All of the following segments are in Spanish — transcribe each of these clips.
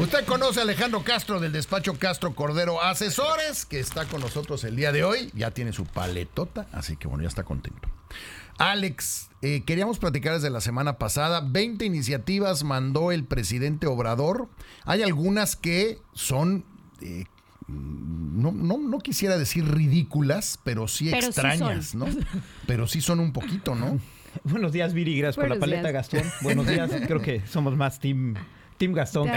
Usted conoce a Alejandro Castro del despacho Castro Cordero Asesores, que está con nosotros el día de hoy. Ya tiene su paletota, así que bueno, ya está contento. Alex, eh, queríamos platicar desde la semana pasada. 20 iniciativas mandó el presidente Obrador. Hay algunas que son eh, no, no, no, quisiera decir ridículas, pero sí extrañas, ¿no? Pero sí son un poquito, ¿no? Buenos días, Viri, gracias por la paleta, Gastón. Buenos días, creo que somos más team Team Gastón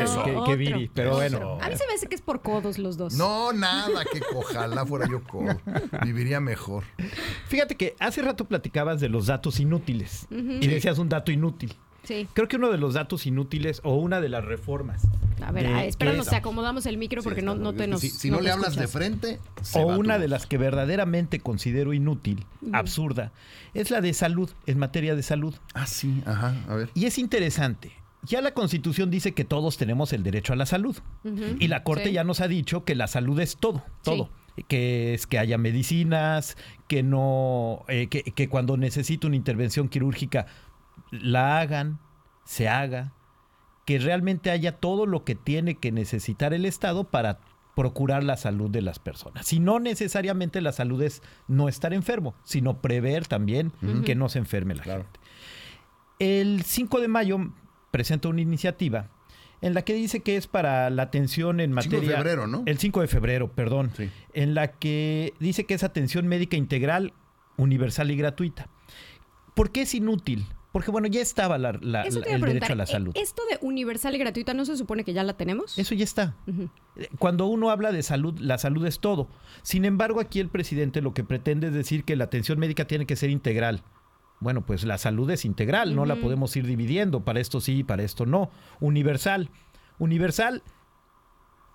que, Viri, pero bueno. A mí se me hace que es por codos los dos. No, nada, que ojalá fuera yo codo. Viviría mejor. Fíjate que hace rato platicabas de los datos inútiles y decías un dato inútil. Sí. Creo que uno de los datos inútiles o una de las reformas. A ver, espéranos, te acomodamos el micro porque no, no te nos. Si, no, le hablas de frente. o una de las que verdaderamente considero inútil, absurda, es la de salud, en materia de salud. Ah, sí, ajá, a ver. Y es interesante. Ya la Constitución dice que todos tenemos el derecho a la salud. y la Corte ya nos ha dicho que la salud es todo, todo. que es que haya medicinas, que no, eh, que, que, cuando necesito una intervención quirúrgica la hagan, se haga, que realmente haya todo lo que tiene que necesitar el Estado para procurar la salud de las personas. Si no necesariamente la salud es no estar enfermo, sino prever también que no se enferme la gente. El 5 de mayo presenta una iniciativa en la que dice que es para la atención en materia... 5 de febrero, ¿no? El 5 de febrero, perdón. En la que dice que es atención médica integral, universal y gratuita. ¿Por qué es inútil? Porque bueno, ya estaba el derecho a la salud. ¿Esto de universal y gratuita no se supone que ya la tenemos? Eso ya está. Cuando uno habla de salud, la salud es todo. Sin embargo, aquí el presidente lo que pretende es decir que la atención médica tiene que ser integral. Bueno, pues la salud es integral, no la podemos ir dividiendo, para esto sí, para esto no. Universal. Universal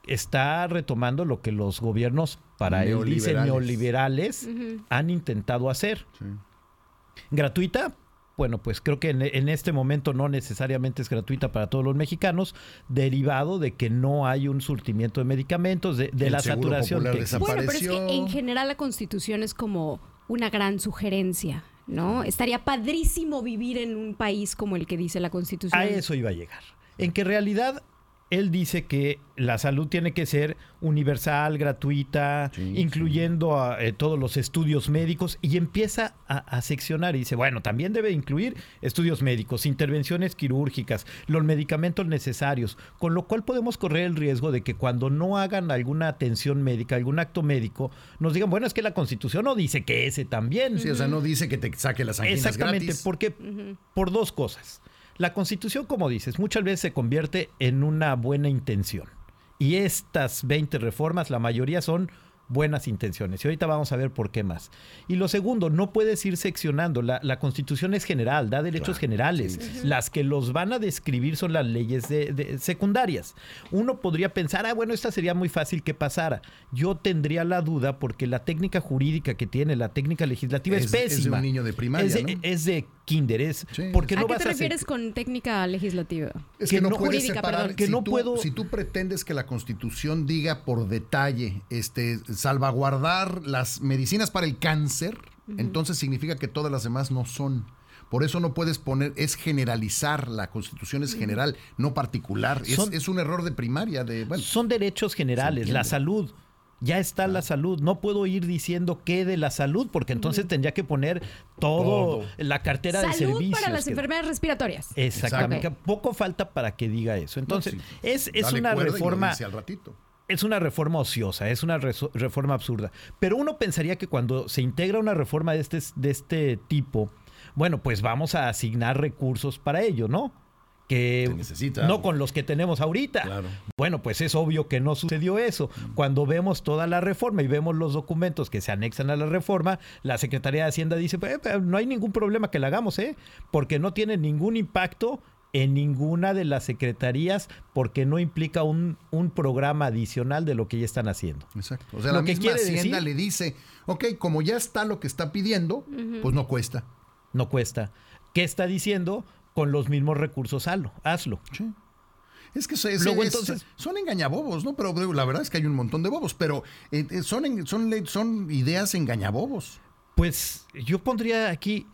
está retomando lo que los gobiernos, para el dice neoliberales, han intentado hacer. Gratuita, bueno, pues creo que en, este momento no necesariamente es gratuita para todos los mexicanos, derivado de que no hay un surtimiento de medicamentos, de, la saturación que Bueno, pero es que en general la constitución es como una gran sugerencia. ¿No? Estaría padrísimo vivir en un país como el que dice la Constitución. A eso iba a llegar. En que realidad él dice que la salud tiene que ser universal, gratuita, incluyendo a, eh, todos los estudios médicos y empieza a, seccionar y dice, bueno, también debe incluir estudios médicos, intervenciones quirúrgicas, los medicamentos necesarios, con lo cual podemos correr el riesgo de que cuando no hagan alguna atención médica, algún acto médico, nos digan, bueno, es que la Constitución no dice que ese también. Sí, o sea, no dice que te saque las anginas Exactamente, porque por dos cosas. La constitución, como dices, muchas veces se convierte en una buena intención. Y estas 20 reformas, la mayoría son buenas intenciones. Y ahorita vamos a ver por qué más. Y lo segundo, no puedes ir seccionando. La, constitución es general, da derechos generales. Las que los van a describir son las leyes de, secundarias. Uno podría pensar, ah, bueno, esta sería muy fácil que pasara. Yo tendría la duda porque la técnica jurídica que tiene, la técnica legislativa es, pésima. Es de un niño de primaria. Es de, es de kinder. Es porque no ¿A qué te refieres con técnica legislativa? Es que, no, puedes separar. Que si no tú, puedo... Si tú pretendes que la constitución diga por detalle, este salvaguardar las medicinas para el cáncer, entonces significa que todas las demás no son. Por eso no puedes poner, es generalizar, la constitución es general, no particular. es, un error de primaria. De, son derechos generales, la salud. Ya está la salud. No puedo ir diciendo qué de la salud, porque entonces tendría que poner todo, la cartera de servicios. para las enfermedades respiratorias. Exactamente. Poco falta para que diga eso. Entonces, es, es una reforma. Al ratito es una reforma ociosa, es una reforma absurda. Pero uno pensaría que cuando se integra una reforma de este, de este tipo, bueno, pues vamos a asignar recursos para ello, ¿no? que no con los que tenemos ahorita. Bueno, pues es obvio que no sucedió eso. Mm. Cuando vemos toda la reforma y vemos los documentos que se anexan a la reforma, la Secretaría de Hacienda dice, pues, eh, no hay ningún problema que la hagamos, ¿eh? Porque no tiene ningún impacto en ninguna de las secretarías porque no implica un, un, programa adicional de lo que ya están haciendo. Exacto. O sea, la misma Hacienda le dice, ok, como ya está lo que está pidiendo, pues no cuesta. No cuesta. ¿Qué está diciendo? Con los mismos recursos, hazlo. hazlo. Sí. Es que entonces, son engañabobos, ¿no? Pero la verdad es que hay un montón de bobos, pero eh, eh, son, son, son ideas engañabobos. Pues yo pondría aquí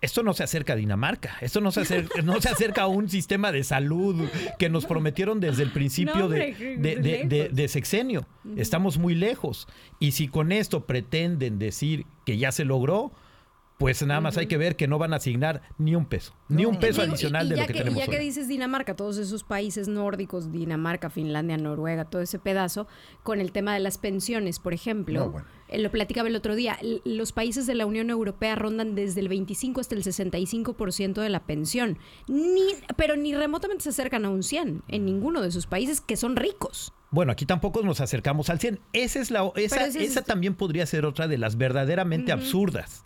esto no se acerca a Dinamarca, esto no se acerca, no se acerca a un sistema de salud que nos prometieron desde el principio de, sexenio. Estamos muy lejos. Y si con esto pretenden decir que ya se logró, pues nada más hay que ver que no van a asignar ni un peso, ni un peso adicional de lo que, tenemos. Y ya que dices Dinamarca, todos esos países nórdicos, Dinamarca, Finlandia, Noruega, todo ese pedazo, con el tema de las pensiones, por ejemplo. Eh, lo platicaba el otro día, los países de la Unión Europea rondan desde el 25 hasta el 65% de la pensión, ni, pero ni remotamente se acercan a un 100 en ninguno de esos países que son ricos. Bueno, aquí tampoco nos acercamos al 100. Esa, es la, esa, esa también podría ser otra de las verdaderamente absurdas.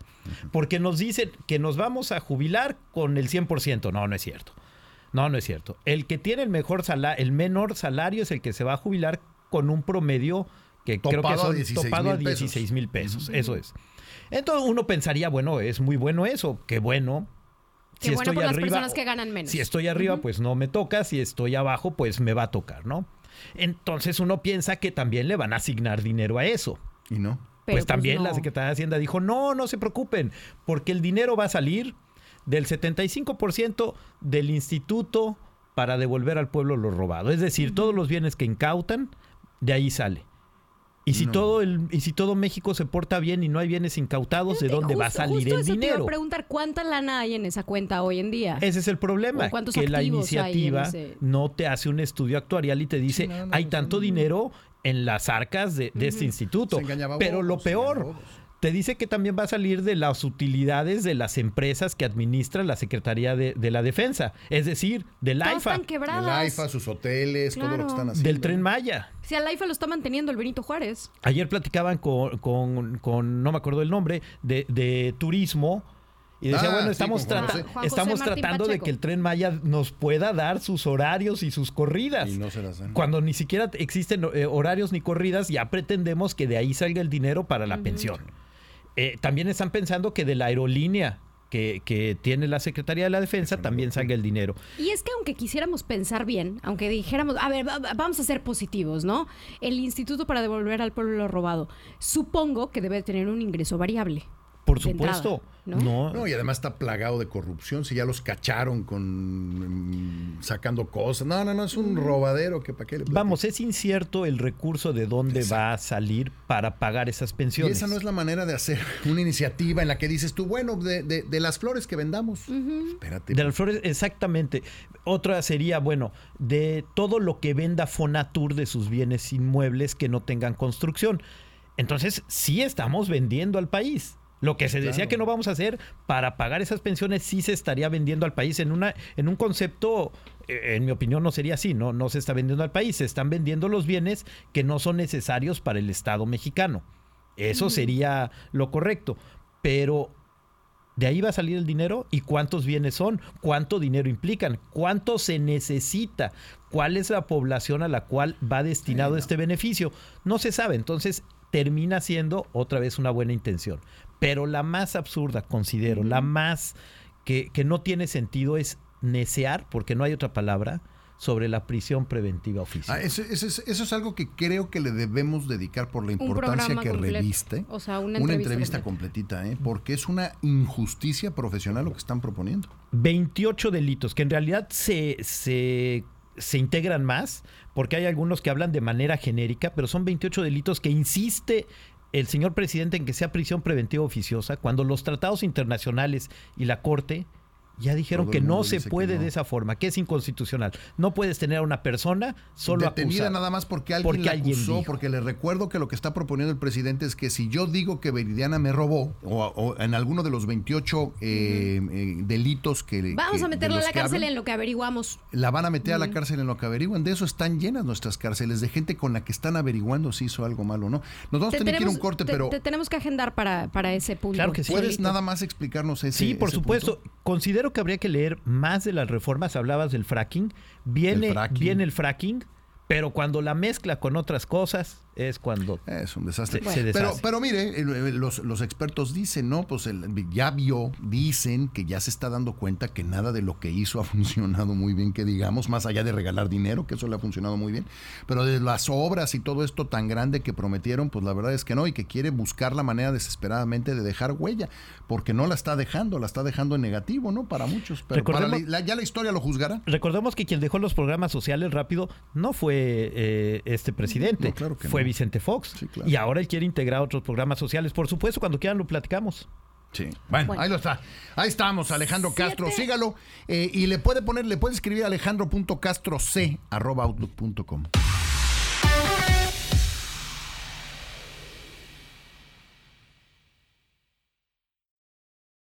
Porque nos dicen que nos vamos a jubilar con el 100%. No, no es cierto. No, no es cierto. El que tiene el mejor salario, el menor salario es el que se va a jubilar con un promedio que creo que son topado a 16 mil pesos. Eso es. Entonces uno pensaría, bueno, es muy bueno eso, qué bueno. si estoy arriba, las personas que ganan menos. Si estoy arriba, pues no me toca. Si estoy abajo, pues me va a tocar, ¿no? Entonces uno piensa que también le van a asignar dinero a eso. Y no. Pues, pues también la Secretaría de Hacienda dijo, no, no se preocupen, porque el dinero va a salir del 75% del instituto para devolver al pueblo lo robado. Es decir, todos los bienes que incautan, de ahí sale. Y si todo el y si todo México se porta bien y no hay bienes incautados, ¿de dónde va a salir el dinero? Te a preguntar cuánta lana hay en esa cuenta hoy en día. Ese es el problema, que la iniciativa no te hace un estudio actuarial y te dice, hay tanto dinero en las arcas de, este instituto. Pero lo peor, te dice que también va a salir de las utilidades de las empresas que administra la Secretaría de, la Defensa, es decir, del AIFA. Del AIFA, sus hoteles, todo lo que están haciendo. Del Tren Maya. Si al AIFA lo está manteniendo el Benito Juárez. Ayer platicaban con, con, no me acuerdo el nombre, de, de turismo. Y decía, ah, bueno, estamos, estamos tratando de que el tren Maya nos pueda dar sus horarios y sus corridas. Y no se las Cuando ni siquiera existen eh, horarios ni corridas, ya pretendemos que de ahí salga el dinero para la pensión. Eh, también están pensando que de la aerolínea que, tiene la Secretaría de la Defensa también salga el dinero. Y es que aunque quisiéramos pensar bien, aunque dijéramos, a ver, vamos a ser positivos, ¿no? El Instituto para devolver al pueblo lo robado, supongo que debe tener un ingreso variable. Por supuesto. ¿no? ¿no? y además está plagado de corrupción. Si ya los cacharon con mm, sacando cosas. No, no, no, es un robadero que para qué le Vamos, es incierto el recurso de dónde va a salir para pagar esas pensiones. Y esa no es la manera de hacer una iniciativa en la que dices tú, bueno, de, las flores que vendamos. Espérate. De las flores, exactamente. Otra sería, bueno, de todo lo que venda Fonatur de sus bienes inmuebles que no tengan construcción. Entonces, sí estamos vendiendo al país. Lo que se decía que no vamos a hacer para pagar esas pensiones sí se estaría vendiendo al país en una en un concepto eh, en mi opinión no sería así, no no se está vendiendo al país, se están vendiendo los bienes que no son necesarios para el Estado mexicano. Eso sería lo correcto, pero de ahí va a salir el dinero y cuántos bienes son, cuánto dinero implican, cuánto se necesita, cuál es la población a la cual va destinado este beneficio. No se sabe, entonces termina siendo otra vez una buena intención. Pero la más absurda, considero, la más que, no tiene sentido es necear, porque no hay otra palabra, sobre la prisión preventiva oficial. Ah, eso, es algo que creo que le debemos dedicar por la importancia que reviste. O sea, una entrevista, completita, ¿eh? porque es una injusticia profesional lo que están proponiendo. 28 delitos, que en realidad se, se, se integran más, porque hay algunos que hablan de manera genérica, pero son 28 delitos que insiste el señor presidente en que sea prisión preventiva oficiosa, cuando los tratados internacionales y la Corte ya dijeron que no se puede de esa forma, que es inconstitucional. No puedes tener a una persona solo detenida nada más porque alguien la acusó, porque le recuerdo que lo que está proponiendo el presidente es que si yo digo que Veridiana me robó o, en alguno de los 28 eh, eh, delitos que vamos a meterla a la cárcel en lo que averiguamos. La van a meter a la cárcel en lo que averiguan. De eso están llenas nuestras cárceles de gente con la que están averiguando si hizo algo malo o no. Nos vamos a tener que ir un corte, pero te tenemos que agendar para, para ese punto. Claro que sí. Puedes nada más explicarnos ese. Sí, por supuesto. Considero que habría que leer más de las reformas. Hablabas del fracking. Viene, el fracking. viene el fracking, pero cuando la mezcla con otras cosas, es cuando es un desastre. pero, pero mire, los, los, expertos dicen, ¿no? Pues ya vio, dicen que ya se está dando cuenta que nada de lo que hizo ha funcionado muy bien, que digamos, más allá de regalar dinero, que eso le ha funcionado muy bien, pero de las obras y todo esto tan grande que prometieron, pues la verdad es que no, y que quiere buscar la manera desesperadamente de dejar huella, porque no la está dejando, la está dejando en negativo, ¿no? Para muchos, pero ya la historia lo juzgará. Recordemos que quien dejó los programas sociales rápido no fue eh, este presidente, fue Vicente Fox. Y ahora él quiere integrar otros programas sociales. Por supuesto, cuando quieran lo platicamos. Sí. Bueno, ahí lo está. Ahí estamos, Alejandro Castro. Sígalo. Eh, y le puede poner, le puede escribir alejandro.castroc.outlook.com.